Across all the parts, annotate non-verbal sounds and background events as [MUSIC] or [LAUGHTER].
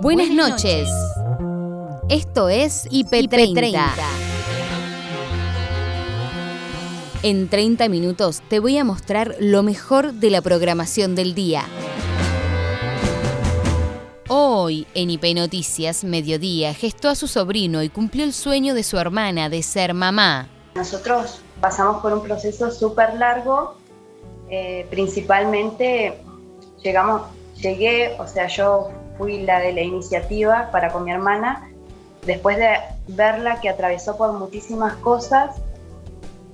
Buenas noches. Esto es IP30. En 30 minutos te voy a mostrar lo mejor de la programación del día. Hoy, en IP Noticias, mediodía, gestó a su sobrino y cumplió el sueño de su hermana de ser mamá. Nosotros pasamos por un proceso súper largo, eh, principalmente llegamos, llegué, o sea, yo fui la de la iniciativa para con mi hermana, después de verla que atravesó por muchísimas cosas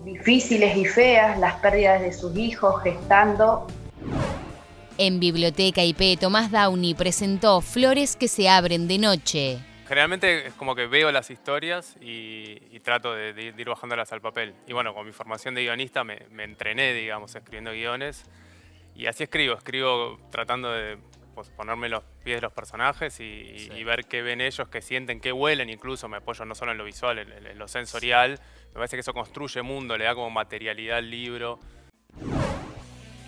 difíciles y feas, las pérdidas de sus hijos, gestando. En Biblioteca IP, Tomás Downey presentó Flores que se abren de noche. Generalmente es como que veo las historias y, trato de, ir bajándolas al papel. Y bueno, con mi formación de guionista me, me entrené, digamos, escribiendo guiones. Y así escribo, escribo tratando de pues, ponerme los pies de los personajes y, ver qué ven ellos, qué sienten, qué huelen, incluso me apoyo no solo en lo visual, en, lo sensorial. Me parece que eso construye mundo, le da como materialidad al libro.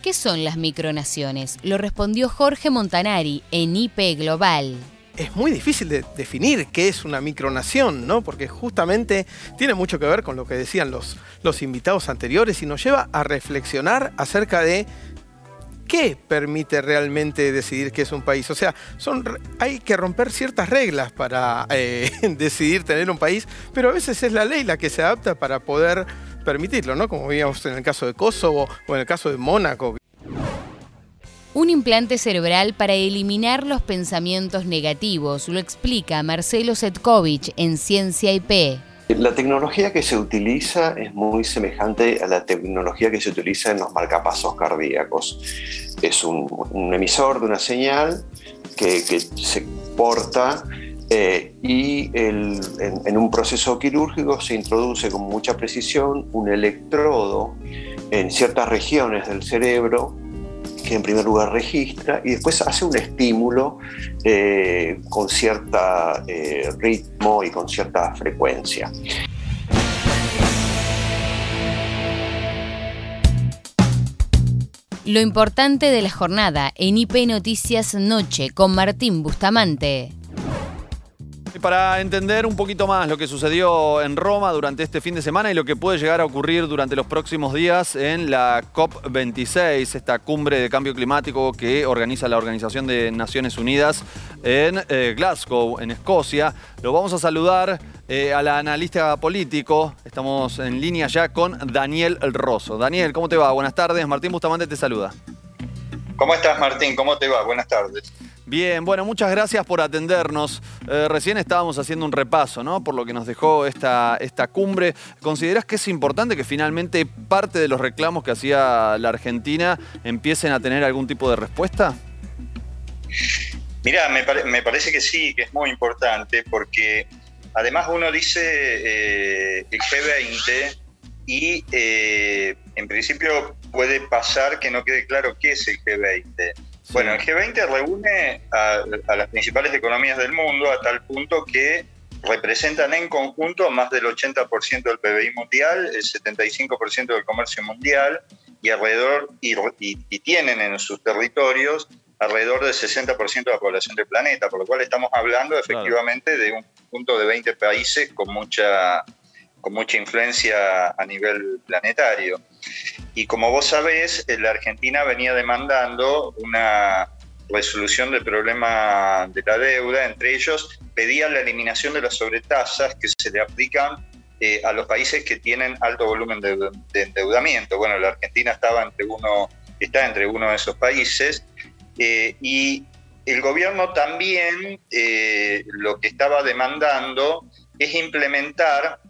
¿Qué son las micronaciones? Lo respondió Jorge Montanari en IP Global es muy difícil de definir qué es una micronación, ¿no? Porque justamente tiene mucho que ver con lo que decían los, los invitados anteriores y nos lleva a reflexionar acerca de ¿qué permite realmente decidir qué es un país? O sea, son, hay que romper ciertas reglas para eh, [LAUGHS] decidir tener un país, pero a veces es la ley la que se adapta para poder permitirlo, ¿no? Como veíamos en el caso de Kosovo o en el caso de Mónaco. Un implante cerebral para eliminar los pensamientos negativos, lo explica Marcelo Setkovich en Ciencia IP. La tecnología que se utiliza es muy semejante a la tecnología que se utiliza en los marcapasos cardíacos. Es un, emisor de una señal que, se porta eh, y en, un proceso quirúrgico se introduce con mucha precisión un electrodo en ciertas regiones del cerebro que en primer lugar registra y después hace un estímulo eh, con cierto eh, ritmo y con cierta frecuencia. Lo importante de la jornada en IP Noticias Noche con Martín Bustamante. Para entender un poquito más lo que sucedió en Roma durante este fin de semana y lo que puede llegar a ocurrir durante los próximos días en la COP26, esta cumbre de cambio climático que organiza la Organización de Naciones Unidas en eh, Glasgow, en Escocia, lo vamos a saludar eh, a la analista político. Estamos en línea ya con Daniel Rosso. Daniel, ¿cómo te va? Buenas tardes. Martín Bustamante te saluda. ¿Cómo estás, Martín? ¿Cómo te va? Buenas tardes. Bien, bueno, muchas gracias por atendernos. Eh, recién estábamos haciendo un repaso, ¿no? Por lo que nos dejó esta, esta cumbre. ¿Considerás que es importante que finalmente parte de los reclamos que hacía la Argentina empiecen a tener algún tipo de respuesta? Mira, me, parece que sí, que es muy importante, porque además uno dice eh, el G20 y eh, en principio puede pasar que no quede claro qué es el G20. Bueno, el G20 reúne a, las principales economías del mundo a tal punto que representan en conjunto más del 80% del PBI mundial, el 75% del comercio mundial y alrededor y, tienen en sus territorios alrededor del 60% de la población del planeta, por lo cual estamos hablando efectivamente de un punto de 20 países con mucha con mucha influencia a nivel planetario. Y como vos sabés, eh, la Argentina venía demandando una resolución del problema de la deuda, entre ellos pedían la eliminación de las sobretasas que se le aplican eh, a los países que tienen alto volumen de, endeudamiento. Bueno, la Argentina estaba entre uno, está entre uno de esos países eh, y el gobierno también lo que estaba demandando es implementar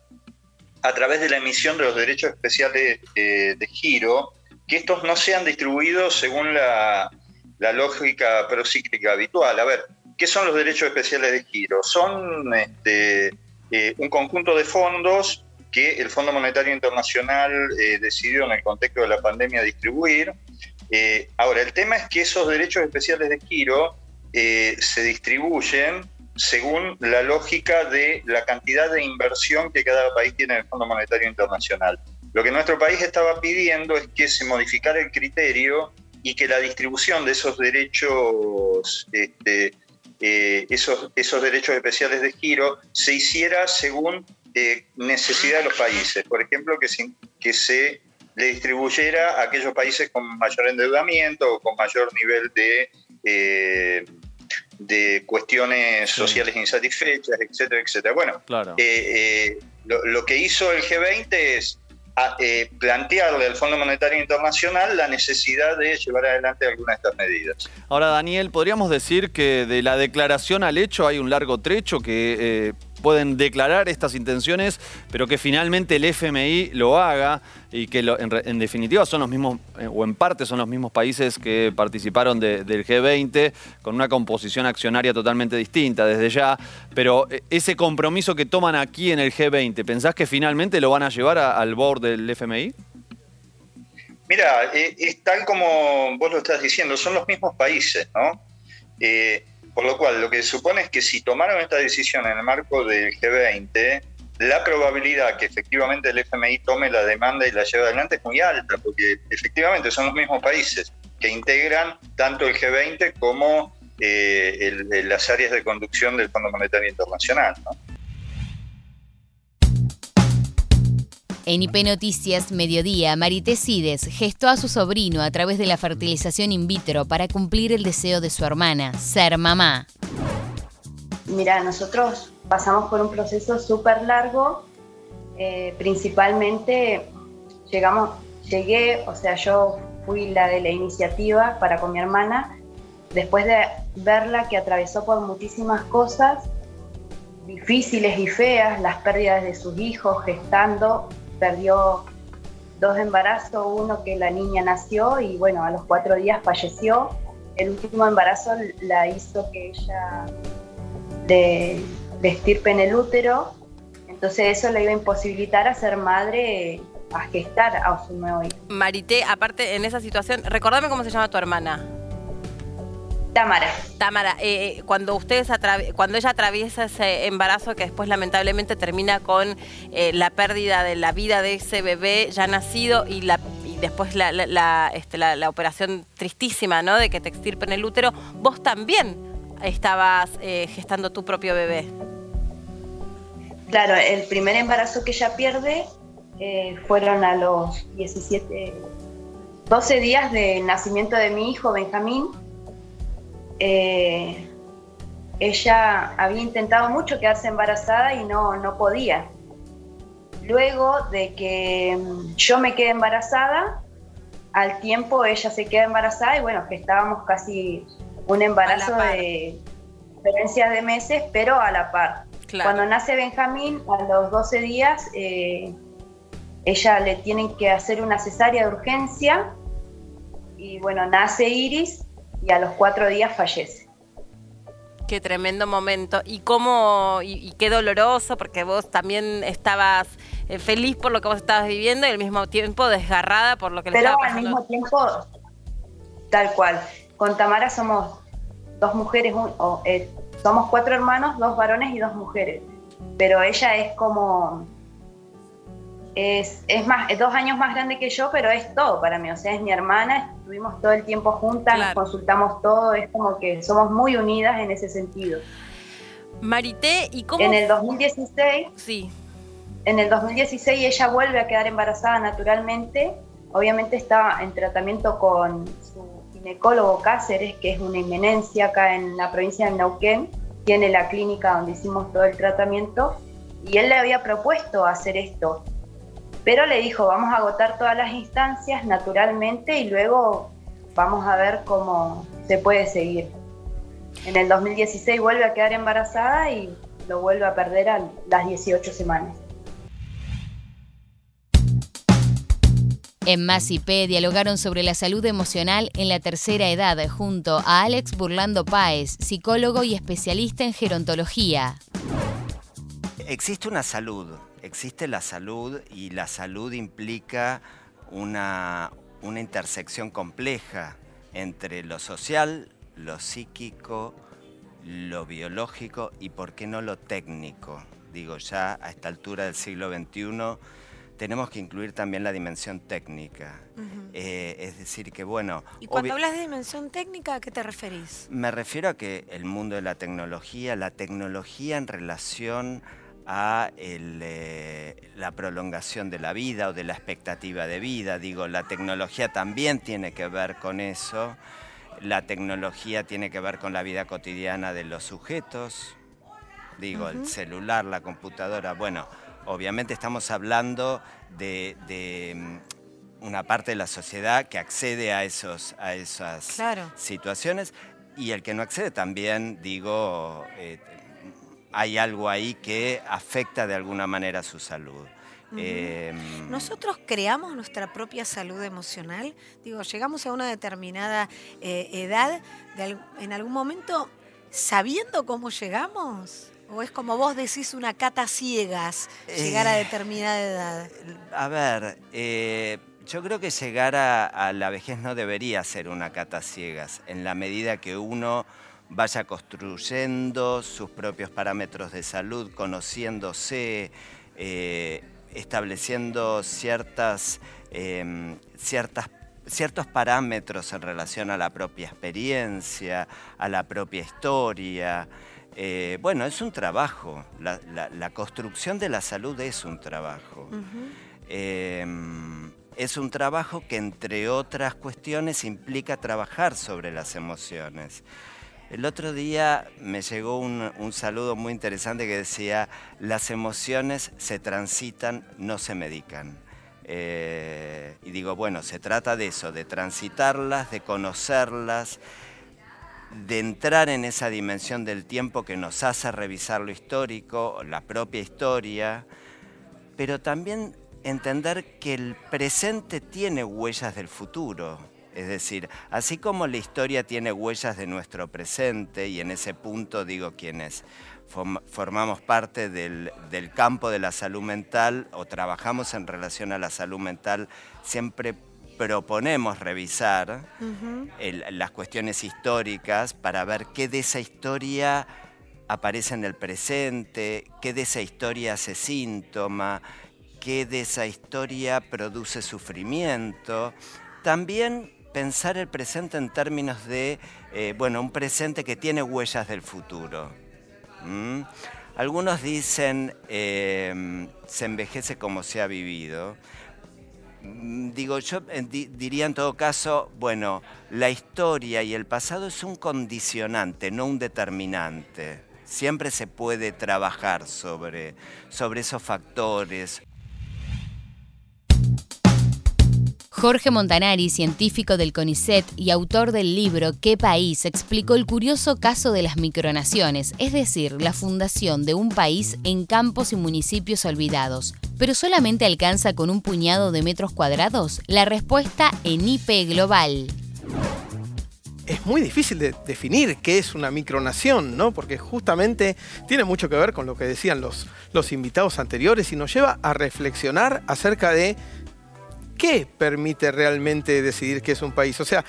a través de la emisión de los derechos especiales de, giro, que estos no sean distribuidos según la, lógica procíclica habitual. A ver, ¿qué son los derechos especiales de giro? Son este, eh, un conjunto de fondos que el Fondo Monetario Internacional eh, decidió en el contexto de la pandemia distribuir. Eh, ahora, el tema es que esos derechos especiales de giro se distribuyen según la lógica de la cantidad de inversión que cada país tiene en el Fondo Monetario Internacional. Lo que nuestro país estaba pidiendo es que se modificara el criterio y que la distribución de esos derechos este, eh, esos, esos derechos especiales de giro se hiciera según eh, necesidad de los países. Por ejemplo, que se, que se le distribuyera a aquellos países con mayor endeudamiento o con mayor nivel de, eh, de cuestiones sociales insatisfechas, etcétera, etcétera. Bueno, lo, lo, que hizo el G20 es eh, plantearle al Fondo Monetario Internacional la necesidad de llevar adelante algunas de estas medidas. Ahora, Daniel, ¿podríamos decir que de la declaración al hecho hay un largo trecho que eh, pueden declarar estas intenciones, pero que finalmente el FMI lo haga y que en, definitiva son los mismos, eh, o en parte son los mismos países que participaron del G20 con una composición accionaria totalmente distinta desde ya, pero eh, ese compromiso que toman aquí en el G20, ¿pensás que finalmente lo van a llevar al board del FMI? Mira, eh, es tal como vos lo estás diciendo, son los mismos países, ¿no? Por lo cual, lo que supone es que si tomaron esta decisión en el marco del G20, la probabilidad que efectivamente el FMI tome la demanda y la lleve adelante es muy alta, porque efectivamente son los mismos países que integran tanto el G20 como eh, las áreas de conducción del Fondo Monetario Internacional. En IP Noticias Mediodía, Marité Cides gestó a su sobrino a través de la fertilización in vitro para cumplir el deseo de su hermana, ser mamá. Mira, nosotros pasamos por un proceso súper largo, eh, principalmente llegamos, llegué, o sea, yo fui la de la iniciativa para con mi hermana, después de verla que atravesó por muchísimas cosas difíciles y feas, las pérdidas de sus hijos, gestando, perdió dos embarazos, uno que la niña nació y bueno, a los cuatro días falleció. El último embarazo la hizo que ella de, estirpe en el útero, entonces eso le iba a imposibilitar a ser madre a gestar a su nuevo hijo. Marité, aparte en esa situación, recordame cómo se llama tu hermana. Tamara. Tamara, eh, eh, cuando ustedes cuando ella atraviesa ese embarazo que después lamentablemente termina con eh, la pérdida de la vida de ese bebé ya nacido y la después este, la, la, operación tristísima, ¿no? De que te extirpen el útero, vos también estabas gestando tu propio bebé. Claro, el primer embarazo que ella pierde fueron a los 17, 12 días de nacimiento de mi hijo Benjamín eh, ella había intentado mucho quedarse embarazada y no, no podía. Luego de que mm, yo me quedé embarazada, al tiempo ella se queda embarazada y bueno, que estábamos casi un embarazo de diferencias de meses, pero a la par. Cuando nace Benjamín, a los 12 días, eh, ella le tienen que hacer una cesárea de urgencia y bueno, nace Iris y a los cuatro días fallece. Qué tremendo momento. Y cómo, y, qué doloroso, porque vos también estabas eh, feliz por lo que vos estabas viviendo y al mismo tiempo desgarrada por lo que le estaba pasando. Pero al mismo tiempo, tal cual. Con Tamara somos dos mujeres, eh, somos cuatro hermanos, dos varones y dos mujeres. Pero ella es como es, es, más, es dos años más grande que yo, pero es todo para mí. O sea, es mi hermana, estuvimos todo el tiempo juntas, nos consultamos todo, es como que somos muy unidas en ese sentido. Marité, ¿y cómo? En el 2016. Sí. En el 2016 ella vuelve a quedar embarazada naturalmente. Obviamente estaba en tratamiento con su ginecólogo Cáceres, que es una inminencia acá en la provincia de Neuquén. Tiene la clínica donde hicimos todo el tratamiento. Y él le había propuesto hacer esto pero le dijo, vamos a agotar todas las instancias naturalmente y luego vamos a ver cómo se puede seguir. En el 2016 vuelve a quedar embarazada y lo vuelve a perder a las 18 semanas. En Más dialogaron sobre la salud emocional en la tercera edad junto a Alex Burlando Páez, psicólogo y especialista en gerontología. Existe una salud existe la salud y la salud implica una, intersección compleja entre lo social, lo psíquico, lo biológico y, por qué no, lo técnico. Digo, ya a esta altura del siglo XXI tenemos que incluir también la dimensión técnica. Eh, es decir, que bueno... Y cuando hablas de dimensión técnica, ¿a qué te referís? Me refiero a que el mundo de la tecnología, la tecnología en relación a eh, la prolongación de la vida o de la expectativa de vida. Digo, la tecnología también tiene que ver con eso. La tecnología tiene que ver con la vida cotidiana de los sujetos. Digo, el celular, la computadora. Bueno, obviamente estamos hablando de, mm, una parte de la sociedad que accede a, esos, a esas situaciones y el que no accede también, digo, eh, hay algo ahí que afecta de alguna manera su salud. Em, Nosotros creamos nuestra propia salud emocional. Digo, llegamos a una determinada eh, edad, en algún momento, sabiendo cómo llegamos. ¿O es como vos decís una cata ciegas, llegar a eh, determinada edad? A ver, eh, yo creo que llegar a, la vejez no debería ser una cata ciegas, en la medida que uno vaya construyendo sus propios parámetros de salud, conociéndose, eh, estableciendo ciertas, em, ciertas ciertos parámetros en relación a la propia experiencia, a la propia historia. Eh, bueno, es un trabajo. La, construcción de la salud es un trabajo. Em, es un trabajo que, entre otras cuestiones, implica trabajar sobre las emociones. El otro día me llegó un, saludo muy interesante que decía, las emociones se transitan, no se medican. Eh, y digo, bueno, se trata de eso, de transitarlas, de conocerlas, de entrar en esa dimensión del tiempo que nos hace revisar lo histórico, la propia historia, pero también entender que el presente tiene huellas del futuro. Es decir, así como la historia tiene huellas de nuestro presente, y en ese punto digo quienes formamos parte del, del campo de la salud mental o trabajamos en relación a la salud mental, siempre proponemos revisar las cuestiones históricas para ver qué de esa historia aparece en el presente, qué de esa historia hace síntoma, qué de esa historia produce sufrimiento. También pensar el presente en términos de, eh, bueno, un presente que tiene huellas del futuro. Algunos dicen, eh, se envejece como se ha vivido. Mm, digo, yo eh, diría en todo caso, bueno, la historia y el pasado es un condicionante, no un determinante. Siempre se puede trabajar sobre, sobre esos factores. Jorge Montanari, científico del CONICET y autor del libro ¿Qué país?, explicó el curioso caso de las micronaciones, es decir, la fundación de un país en campos y municipios olvidados. ¿Pero solamente alcanza con un puñado de metros cuadrados? La respuesta en IP Global es muy difícil de definir qué es una micronación, ¿no? Porque justamente tiene mucho que ver con lo que decían los, los invitados anteriores y nos lleva a reflexionar acerca de ¿qué permite realmente decidir qué es un país? O sea,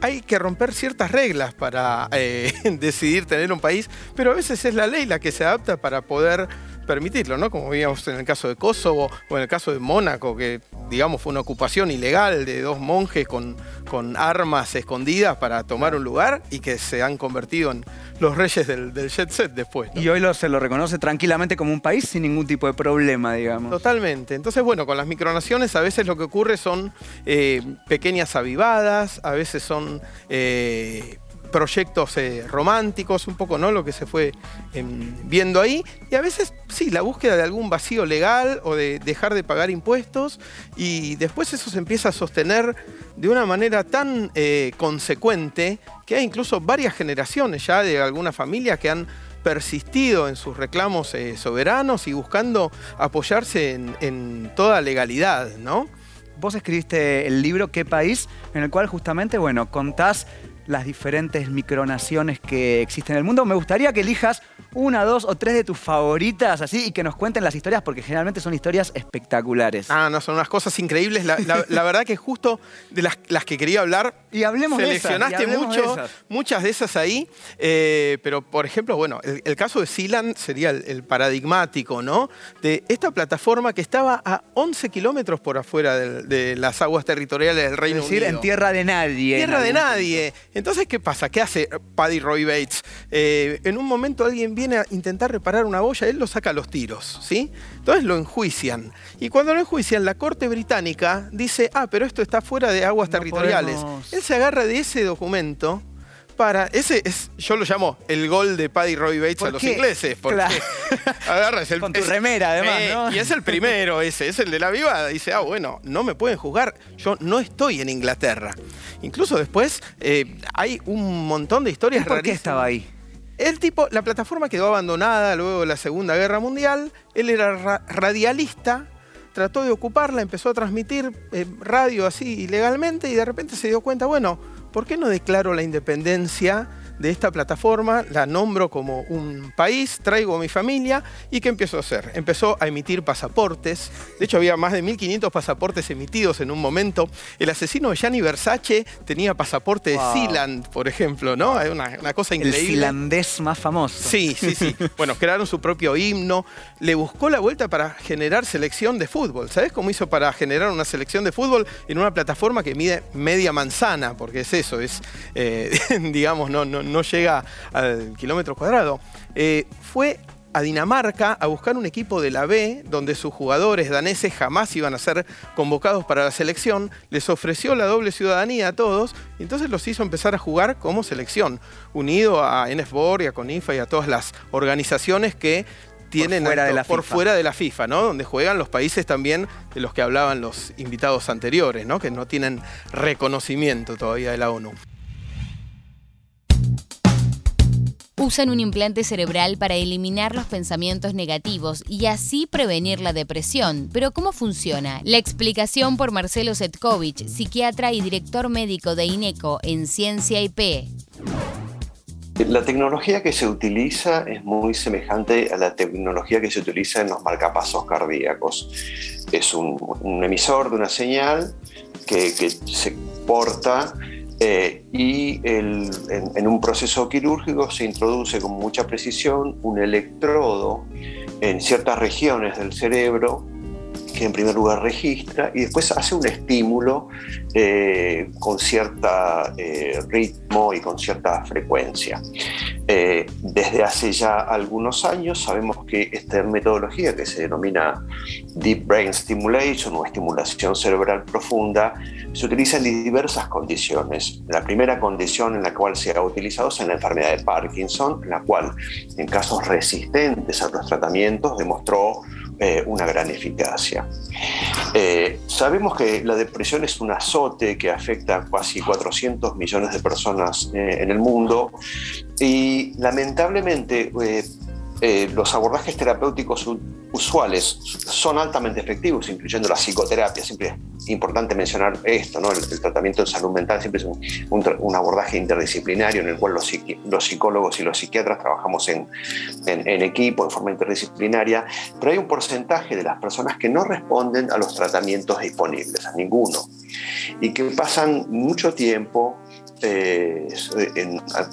hay que romper ciertas reglas para eh, [LAUGHS] decidir tener un país, pero a veces es la ley la que se adapta para poder permitirlo, ¿no? Como veíamos en el caso de Kosovo o en el caso de Mónaco, que digamos fue una ocupación ilegal de dos monjes con, con armas escondidas para tomar un lugar y que se han convertido en los reyes del, jet set después. Y hoy se lo reconoce tranquilamente como un país sin ningún tipo de problema, digamos. Totalmente. Entonces, bueno, con las micronaciones a veces lo que ocurre son eh, pequeñas avivadas, a veces son... Eh, proyectos eh, románticos, un poco ¿no? lo que se fue em, viendo ahí. Y a veces, sí, la búsqueda de algún vacío legal o de dejar de pagar impuestos. Y después eso se empieza a sostener de una manera tan eh, consecuente que hay incluso varias generaciones ya de alguna familia que han persistido en sus reclamos eh, soberanos y buscando apoyarse en, en toda legalidad, ¿no? Vos escribiste el libro ¿Qué país? en el cual justamente, bueno, contás las diferentes micronaciones que existen en el mundo. Me gustaría que elijas una, dos o tres de tus favoritas así y que nos cuenten las historias porque generalmente son historias espectaculares. Ah, no, son unas cosas increíbles. La, verdad que justo de las, que quería hablar, y hablemos seleccionaste de mucho, muchas de esas ahí. Eh, pero, por ejemplo, bueno, el, caso de Sealand sería el, paradigmático, ¿no? De esta plataforma que estaba a 11 kilómetros por afuera de, las aguas territoriales del Reino es decir, en tierra de nadie. Tierra de nadie. Entonces, ¿qué pasa? ¿Qué hace Paddy Roy Bates? Eh, en un momento alguien viene a intentar reparar una boya, él lo saca a los tiros, ¿sí? Entonces lo enjuician. Y cuando lo enjuician, la Corte Británica dice, ah, pero esto está fuera de aguas territoriales. Él se agarra de ese documento para. Ese es, yo lo llamo el gol de Paddy Roy Bates a los ingleses. Porque [LAUGHS] agarras el, Con tu remera, además, ¿no? Y es el primero ese, es el de la vivada. Dice, ah, bueno, no me pueden jugar, yo no estoy en Inglaterra. Incluso después eh, hay un montón de historias ¿Y ¿Por qué estaba ahí? El tipo, la plataforma quedó abandonada luego de la Segunda Guerra Mundial. Él era radialista, trató de ocuparla, empezó a transmitir eh, radio así ilegalmente y de repente se dio cuenta, bueno, ¿por qué no declaro la independencia de esta plataforma, la nombro como un país, traigo a mi familia y ¿qué empezó a hacer? Empezó a emitir pasaportes. De hecho, había más de 1.500 pasaportes emitidos en un momento. El asesino de Gianni Versace tenía pasaporte de Sealand, por ejemplo, ¿no? Es una, cosa increíble. El finlandés más famoso. Sí, sí, sí. [LAUGHS] bueno, crearon su propio himno. Le buscó la vuelta para generar selección de fútbol. ¿Sabes cómo hizo para generar una selección de fútbol en una plataforma que mide media manzana? Porque es eso, es, eh, [LAUGHS] digamos, no, no, no llega al kilómetro cuadrado. Eh, fue a Dinamarca a buscar un equipo de la B, donde sus jugadores daneses jamás iban a ser convocados para la selección, les ofreció la doble ciudadanía a todos, y entonces los hizo empezar a jugar como selección, unido a NFBOR y a CONIFA y a todas las organizaciones que tienen por fuera, de la, FIFA, ¿no? Donde juegan los países también de los que hablaban los invitados anteriores, ¿no? Que no tienen reconocimiento todavía de la ONU. Usan un implante cerebral para eliminar los pensamientos negativos y así prevenir la depresión. Pero ¿cómo funciona? La explicación por Marcelo Setkovich, psiquiatra y director médico de INECO en Ciencia IP. La tecnología que se utiliza es muy semejante a la tecnología que se utiliza en los marcapasos cardíacos. Es un, emisor de una señal que, que se porta eh, y en, un proceso quirúrgico se introduce con mucha precisión un electrodo en ciertas regiones del cerebro que en primer lugar registra y después hace un estímulo eh, con cierto eh, ritmo y con cierta frecuencia. Eh, desde hace ya algunos años sabemos que esta metodología que se denomina Deep Brain Stimulation o estimulación cerebral profunda se utiliza en diversas condiciones. La primera condición en la cual se ha utilizado es en la enfermedad de Parkinson, en la cual en casos resistentes a los tratamientos demostró eh, una gran eficacia. Eh, sabemos que la depresión es un azote que afecta a casi 400 millones de personas eh, en el mundo y lamentablemente eh, los abordajes terapéuticos usuales son altamente efectivos, incluyendo la psicoterapia. Siempre es importante mencionar esto, ¿no? el, tratamiento de salud mental siempre es un, abordaje interdisciplinario en el cual los, los, psicólogos y los psiquiatras trabajamos en, en, equipo, de forma interdisciplinaria, pero hay un porcentaje de las personas que no responden a los tratamientos disponibles, a ninguno, y que pasan mucho tiempo eh,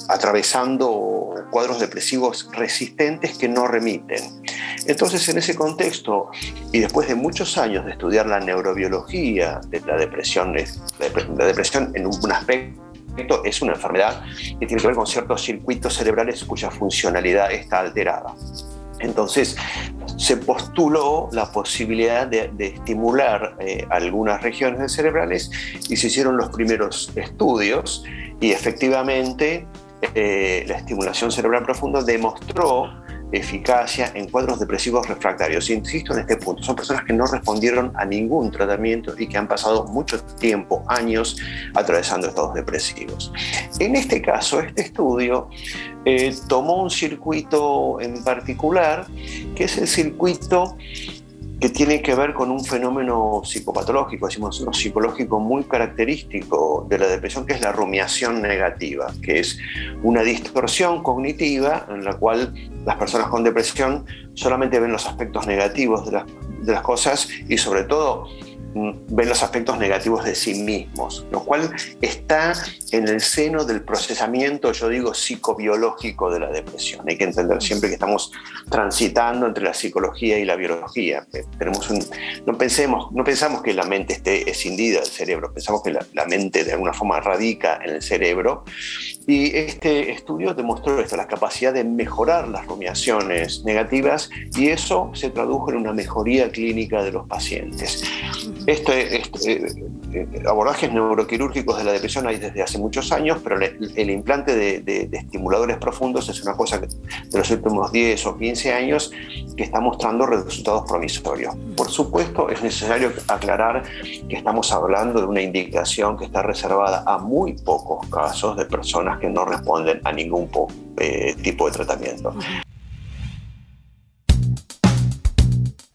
atravesando cuadros depresivos resistentes que no remiten. Entonces, en ese contexto, y después de muchos años de estudiar la neurobiología de la depresión, la depresión en un aspecto es una enfermedad que tiene que ver con ciertos circuitos cerebrales cuya funcionalidad está alterada. Entonces, se postuló la posibilidad de, estimular eh, algunas regiones cerebrales y se hicieron los primeros estudios y efectivamente eh, la estimulación cerebral profunda demostró eficacia en cuadros depresivos refractarios. Insisto en este punto, son personas que no respondieron a ningún tratamiento y que han pasado mucho tiempo, años, atravesando estados depresivos. En este caso, este estudio eh, tomó un circuito en particular, que es el circuito que tiene que ver con un fenómeno psicopatológico, decimos psicológico muy característico de la depresión, que es la rumiación negativa, que es una distorsión cognitiva en la cual las personas con depresión solamente ven los aspectos negativos de las cosas y sobre todo ven los aspectos negativos de sí mismos, lo cual está en el seno del procesamiento, yo digo, psicobiológico de la depresión. Hay que entender siempre que estamos transitando entre la psicología y la biología. Tenemos un, no, pensemos, no pensamos que la mente esté escindida del cerebro, pensamos que la, la mente de alguna forma radica en el cerebro. Y este estudio demostró esto, la capacidad de mejorar las rumiaciones negativas y eso se tradujo en una mejoría clínica de los pacientes. Este, este eh, abordajes neuroquirúrgicos de la depresión hay desde hace muchos años, pero el, implante de, estimuladores profundos es una cosa que de los últimos 10 o 15 años que está mostrando resultados promisorios. Por supuesto, es necesario aclarar que estamos hablando de una indicación que está reservada a muy pocos casos de personas que no responden a ningún eh, tipo de tratamiento.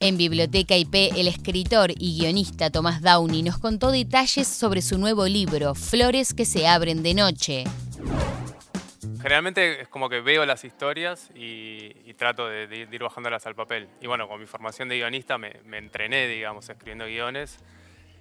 En Biblioteca IP, el escritor y guionista Tomás Downey nos contó detalles sobre su nuevo libro, Flores que se abren de noche. Generalmente es como que veo las historias y, trato de, ir bajándolas al papel. Y bueno, con mi formación de guionista me, entrené, digamos, escribiendo guiones.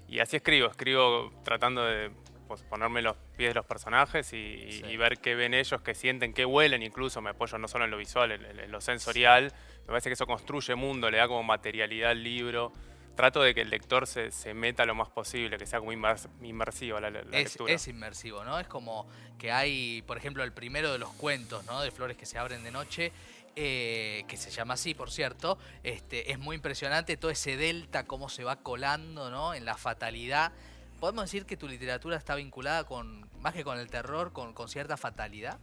Y así escribo, escribo tratando de pues, ponerme los pies de los personajes y, ver qué ven ellos, qué sienten, qué huelen, incluso me apoyo no solo en lo visual, en lo sensorial me parece que eso construye mundo, le da como materialidad al libro. Trato de que el lector se, se meta lo más posible, que sea como inmersivo la, la es, lectura. Es inmersivo, ¿no? Es como que hay, por ejemplo, el primero de los cuentos, ¿no? De flores que se abren de noche. Eh, que se llama así, por cierto, este, es muy impresionante todo ese delta, cómo se va colando ¿no? en la fatalidad. ¿Podemos decir que tu literatura está vinculada con, más que con el terror, con, con cierta fatalidad?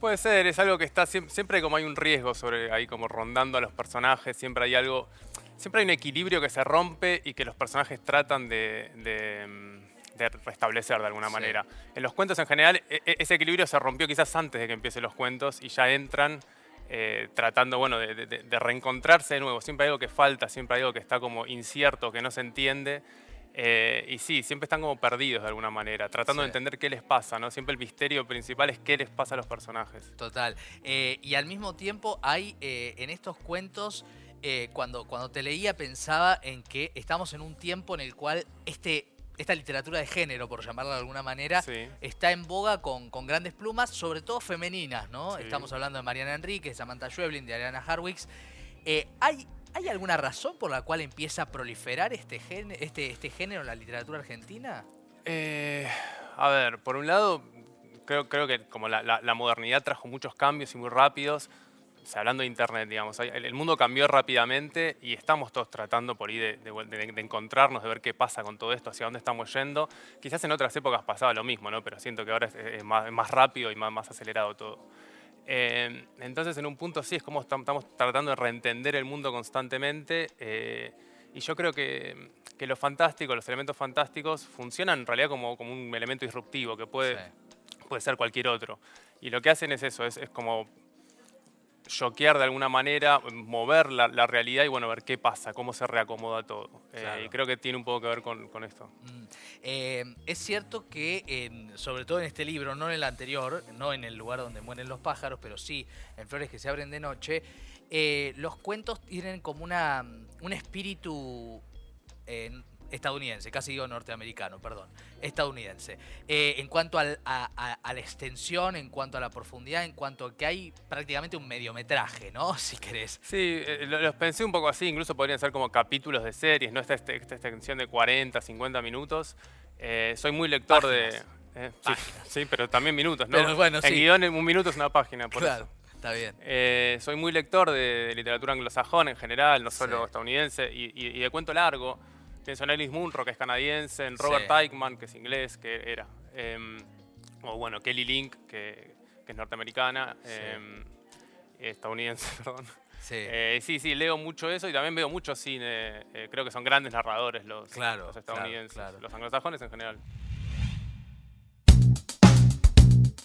Puede ser, es algo que está siempre, como hay un riesgo sobre ahí como rondando a los personajes, siempre hay algo, siempre hay un equilibrio que se rompe y que los personajes tratan de, restablecer de alguna manera. En los cuentos en general e, e, ese equilibrio se rompió quizás antes de que empiecen los cuentos y ya entran eh, tratando bueno, de, reencontrarse de nuevo. Siempre hay algo que falta, siempre hay algo que está como incierto, que no se entiende. Eh, y sí, siempre están como perdidos de alguna manera, tratando de entender qué les pasa, ¿no? Siempre el misterio principal es qué les pasa a los personajes. Total. Eh, y al mismo tiempo hay eh, en estos cuentos, cuando, cuando te leía pensaba en que estamos en un tiempo en el cual este esta literatura de género, por llamarla de alguna manera, está en boga con, con, grandes plumas, sobre todo femeninas, ¿no? Estamos hablando de Mariana Enrique, Samantha Schweblin, de Ariana Harwicks. ¿Hay ¿Hay alguna razón por la cual empieza a proliferar este, este, este género en la literatura argentina? Eh, a ver, por un lado, creo, que como la, modernidad trajo muchos cambios y muy rápidos, hablando de Internet, digamos, el, mundo cambió rápidamente y estamos todos tratando por ahí de, encontrarnos, de ver qué pasa con todo esto, hacia dónde estamos yendo. Quizás en otras épocas pasaba lo mismo, ¿no? pero siento que ahora es, más, rápido y más acelerado todo. Eh, entonces, en un punto sí, es como estamos tratando de reentender el mundo constantemente. Eh, y yo creo que, que, lo fantástico, los elementos fantásticos, funcionan en realidad como, como un elemento disruptivo que puede, puede ser cualquier otro. Y lo que hacen es eso, es, es como choquear de alguna manera, mover la, realidad y bueno, ver qué pasa, cómo se reacomoda todo. Eh, y creo que tiene un poco que ver con, esto. Mm. Eh, es cierto que, sobre todo en este libro, no en el anterior, no en el lugar donde mueren los pájaros, pero sí en Flores que se abren de noche, eh, los cuentos tienen como una, un espíritu estadounidense, casi digo norteamericano, perdón, estadounidense. Eh, en cuanto a, la extensión, en cuanto a la profundidad, en cuanto a que hay prácticamente un mediometraje, ¿no? [LAUGHS] Si querés. Sí, eh, los pensé un poco así, incluso podrían ser como capítulos de series, ¿no? Esta, extensión de 40, 50 minutos. Eh, soy muy lector de... sí, pero también minutos, ¿no? Pero bueno, en guion un minuto es una página, por claro. Está bien. soy muy lector de, literatura anglosajona en general, no solo estadounidense, y, de cuento largo. Pienso en Ellis Munro, que es canadiense, en Robert Eichmann, que es inglés, que era. Em, o bueno, Kelly Link, que, es norteamericana, em, estadounidense, [LAUGHS] perdón. Sí. Eh, sí, sí, leo mucho eso y también veo mucho cine. Eh, creo que son grandes narradores los, estadounidenses, los anglosajones en general.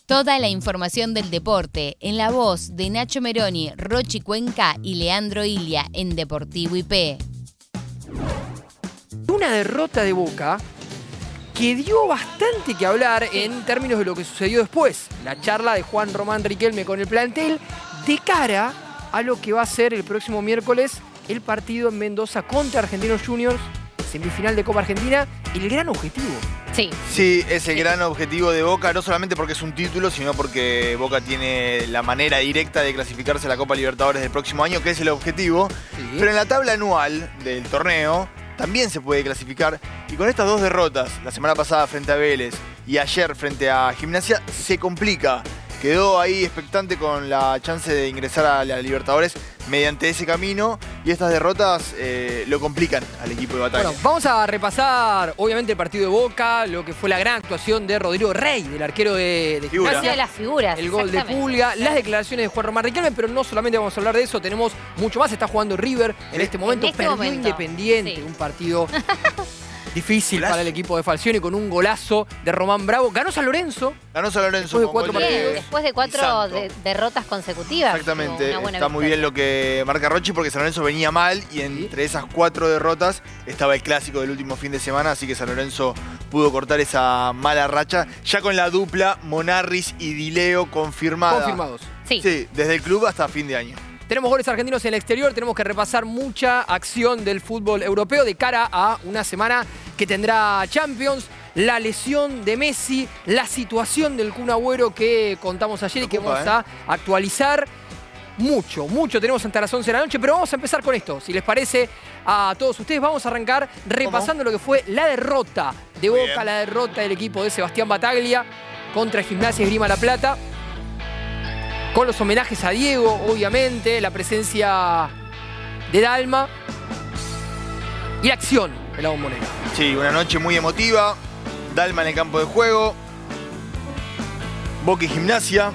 Toda la información del deporte en la voz de Nacho Meroni, Rochi Cuenca y Leandro Ilia en Deportivo IP. Una derrota de Boca que dio bastante que hablar en términos de lo que sucedió después. La charla de Juan Román Riquelme con el plantel de cara a lo que va a ser el próximo miércoles el partido en Mendoza contra Argentinos Juniors, semifinal de Copa Argentina, el gran objetivo. Sí. Sí, es el gran objetivo de Boca, no solamente porque es un título, sino porque Boca tiene la manera directa de clasificarse a la Copa Libertadores del próximo año, que es el objetivo. Pero en la tabla anual del torneo también se puede clasificar. Y con estas dos derrotas, la semana pasada frente a Vélez y ayer frente a Gimnasia, se complica. Quedó ahí expectante con la chance de ingresar a la Libertadores mediante ese camino y estas derrotas eh, lo complican al equipo de batalla. Bueno, vamos a repasar, obviamente, el partido de Boca, lo que fue la gran actuación de Rodrigo Rey, del arquero de, de Figura. Gimnasia. de las figuras. El gol de. Pulga, las declaraciones de Juan Román Riquelme, pero no solamente vamos a hablar de eso, tenemos mucho más. Está jugando River en este momento, este perdió momento, Independiente, sí. un partido [LAUGHS] difícil para el equipo de Falcioni con un golazo de Román Bravo. Ganó San Lorenzo. Ganó San Lorenzo Después de con cuatro Bien, después de cuatro de- derrotas consecutivas. Exactamente, está muy bien lo que marca Rochi porque San Lorenzo venía mal y entre esas cuatro derrotas estaba el clásico del último fin de semana, así que San Lorenzo pudo cortar esa mala racha, ya con la dupla Monarris y Dileo confirmada. Confirmados. Sí. Sí, desde el club hasta fin de año. Tenemos goles argentinos en el exterior, tenemos que repasar mucha acción del fútbol europeo de cara a una semana que tendrá Champions, la lesión de Messi, la situación del Kun Agüero que contamos ayer y que vamos a actualizar. Mucho, mucho tenemos hasta las 11 de la noche, pero vamos a empezar con esto. Si les parece a todos ustedes, vamos a arrancar repasando lo que fue la derrota de Boca, la derrota del equipo de Sebastián Bataglia contra Gimnasia Esgrima La Plata con los homenajes a Diego, obviamente, la presencia de Dalma y la acción de la bombonera. Sí, una noche muy emotiva, Dalma en el campo de juego, Boca y Gimnasia.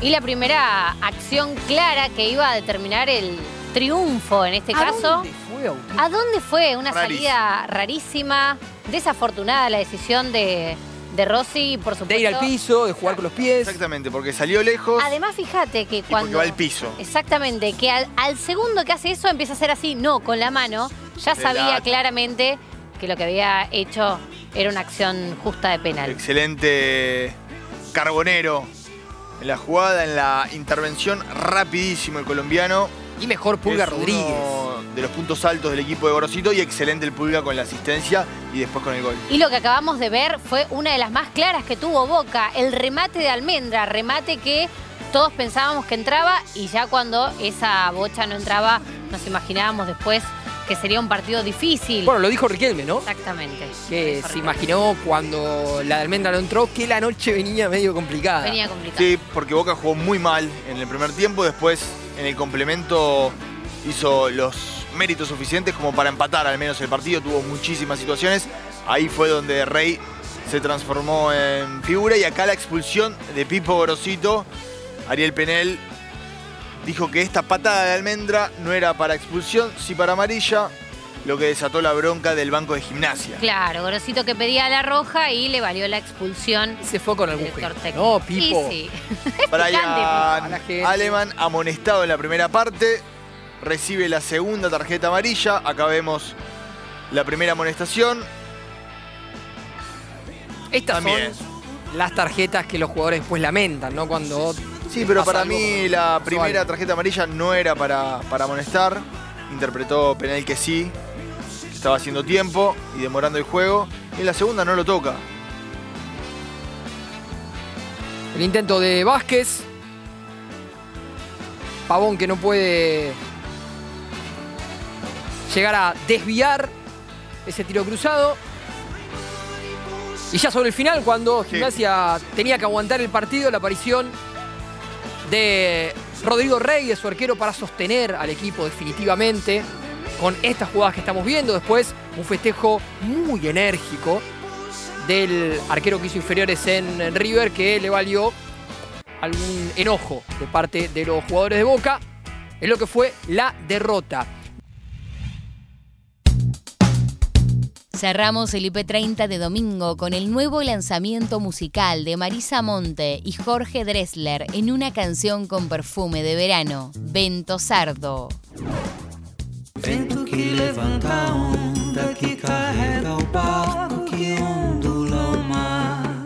Y la primera acción clara que iba a determinar el triunfo en este ¿A caso. dónde fue? ¿A dónde fue? Una Rarísimo. salida rarísima, desafortunada la decisión de, de Rossi, por supuesto. De ir al piso, de jugar con los pies. Exactamente, porque salió lejos Además, fíjate que y porque cuando. va al piso. Exactamente, que al, al segundo que hace eso empieza a hacer así, no, con la mano, ya De sabía claramente que lo que había hecho era una acción justa de penal. Excelente Carbonero en la jugada, en la intervención, rapidísimo el colombiano. Y mejor Pulga Es uno Rodríguez. De los puntos altos del equipo de Gorosito y excelente el Pulga con la asistencia y después con el gol. Y lo que acabamos de ver fue una de las más claras que tuvo Boca, el remate de Almendra, remate que todos pensábamos que entraba y ya cuando esa bocha no entraba nos imaginábamos después que sería un partido difícil. Bueno, lo dijo Riquelme, ¿no? Exactamente. Que se imaginó cuando la de Almendra no entró que la noche venía medio complicada. Venía complicado. Sí, porque Boca jugó muy mal en el primer tiempo, después en el complemento hizo los méritos suficientes como para empatar al menos el partido, tuvo muchísimas situaciones. Ahí fue donde Rey se transformó en figura y acá la expulsión de Pipo Gorosito, Ariel Penel dijo que esta patada de almendra no era para expulsión, sí para amarilla, lo que desató la bronca del banco de gimnasia. Claro, Gorosito que pedía la roja y le valió la expulsión. Se fue con algún Director técnico. No, Pipo. Sí. [LAUGHS] La Brian. Aleman, amonestado en la primera parte, recibe la segunda tarjeta amarilla. Acá vemos la primera amonestación. Estas También. son las tarjetas que los jugadores después lamentan, ¿no? Cuando. Sí, pero para mí la primera tarjeta amarilla no era para, para amonestar. Interpretó Penel que sí, que estaba haciendo tiempo y demorando el juego. Y en la segunda no lo toca. El intento de Vázquez. Pavón que no puede llegar a desviar ese tiro cruzado. Y ya sobre el final, cuando Gimnasia tenía que aguantar el partido, la aparición de Rodrigo Reyes, su arquero, para sostener al equipo definitivamente con estas jugadas que estamos viendo. Después, un festejo muy enérgico del arquero que hizo inferiores en River que le valió algún enojo de parte de los jugadores de Boca en lo que fue la derrota. Cerramos el IP30 de domingo con el nuevo lanzamiento musical de Marisa Monte y Jorge Dressler en una canción con perfume de verano, Vento Sardo. Vento que levanta onda que carrega o barco que ondula o mar.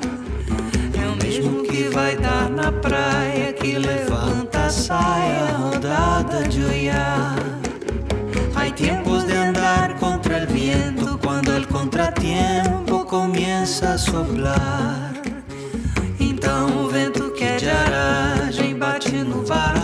É o mesmo que vai dar na praia que levanta a saia rodada de olhar. Hay tiempos de andar contra el viento contratiempo comienza a soplar. Então o vento que é de aragem bate no varal